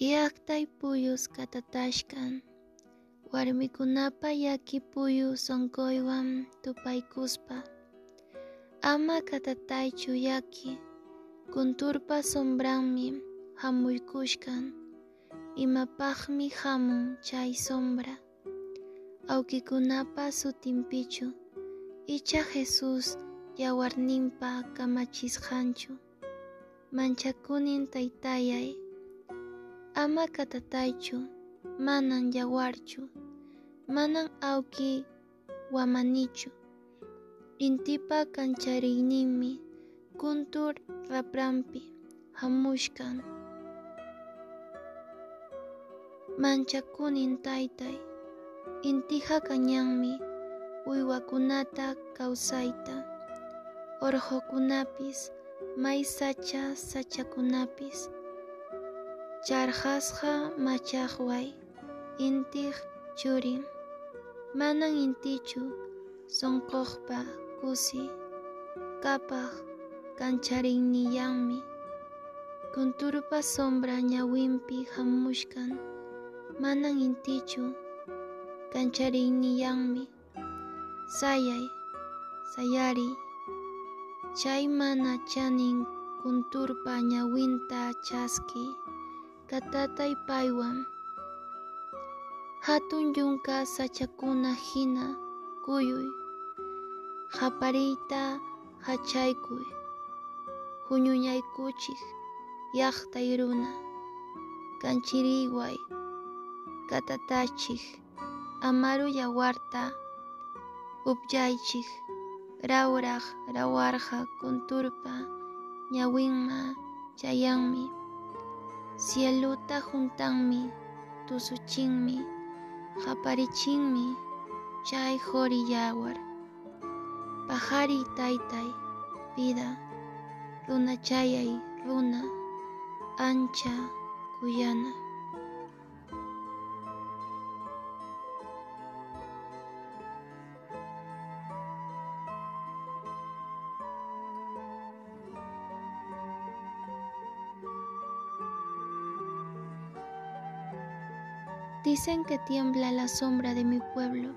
Llaqtay puyus katatashkan. Warmikunapa yaki puyu sonkoywan tupaykuspa. Ama katataychu yaki kunturpa sombranmi hamuykushkan. Imapaqmi hamun chay sombra. Awkikunapas sutinpichu. Icha Jesus yawarninpa kamachisqanchu. Manchakunin taytayay ama katataychu manan yawarchu manan awki wamanichu. Intipa kanchariyninmi kuntur rapranpi hamushkan. Manchakunin taytay intiqa kañanmi uywakunata kawsayta. Orjokunapis may sacha sachakunapis charqasqa machaqway intiq churin. Manan intichu sonqoqpa kusi. Kapaq kancharinniyanmi kunturpa sombra ñawinpi hamushkan manan intichu kancharinniyanmi sayay sayariy chay mana chanin kunturpa ñawinta chaskiy katatay paywan hatun yunka sachakuna hina kuyuy. Qapariyta hachaykuy. Huñuñaykuchik llaqtay runa kanchiriway katatachik. Amaru yawarta upyaychik. Rawraq rawarqa kunturpa ñawinma chayanmi cieluta juntanmi tusuchinmi qaparichinmi chay qhori yawar. Paqariy taytay vida runachayay runa ancha kuyana Dicen que tiembla la sombra de mi pueblo.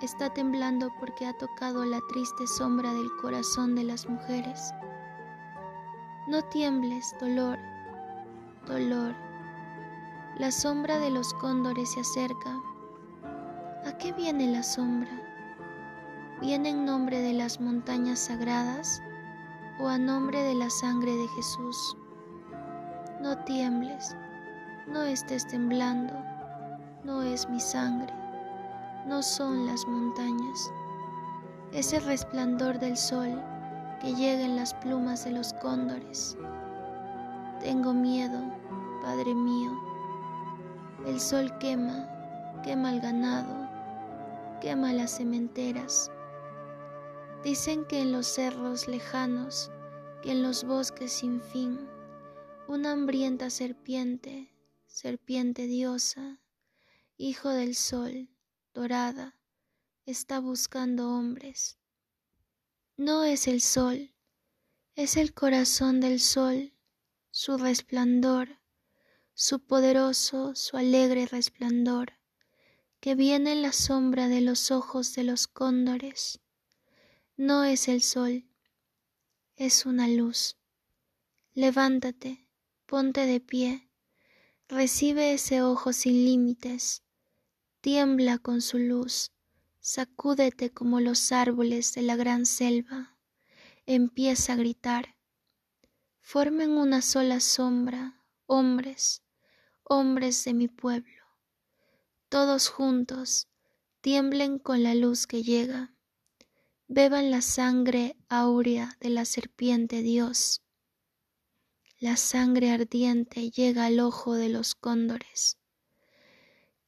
Está temblando porque ha tocado la triste sombra del corazón de las mujeres. No tiembles, dolor, dolor. La sombra de los cóndores se acerca. ¿A qué viene la sombra? ¿Viene en nombre de las montañas sagradas o a nombre de la sangre de Jesús? No tiembles, no estés temblando no es mi sangre, no son las montañas, es el resplandor del sol que llega en las plumas de los cóndores. Tengo miedo, Padre mío, el sol quema, quema el ganado, quema las cementeras. Dicen que en los cerros lejanos, que en los bosques sin fin, una hambrienta serpiente, serpiente diosa, hijo del sol, dorada, está buscando hombres. No es el sol, es el corazón del sol, su resplandor, su poderoso, su alegre resplandor, que viene en la sombra de los ojos de los cóndores. No es el sol, es una luz. Levántate, ponte de pie, recibe ese ojo sin límites, tiembla con su luz, sacúdete como los árboles de la gran selva, empieza a gritar. Formen una sola sombra, hombres, hombres de mi pueblo. Todos juntos, tiemblen con la luz que llega. Beban la sangre áurea de la serpiente Dios. La sangre ardiente llega al ojo de los cóndores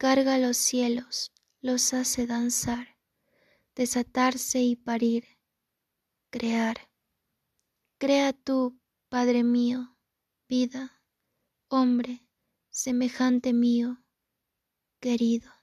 carga los cielos, los hace danzar, desatarse y parir, crear. Crea tú, Padre mío, vida, hombre, semejante mío, querido.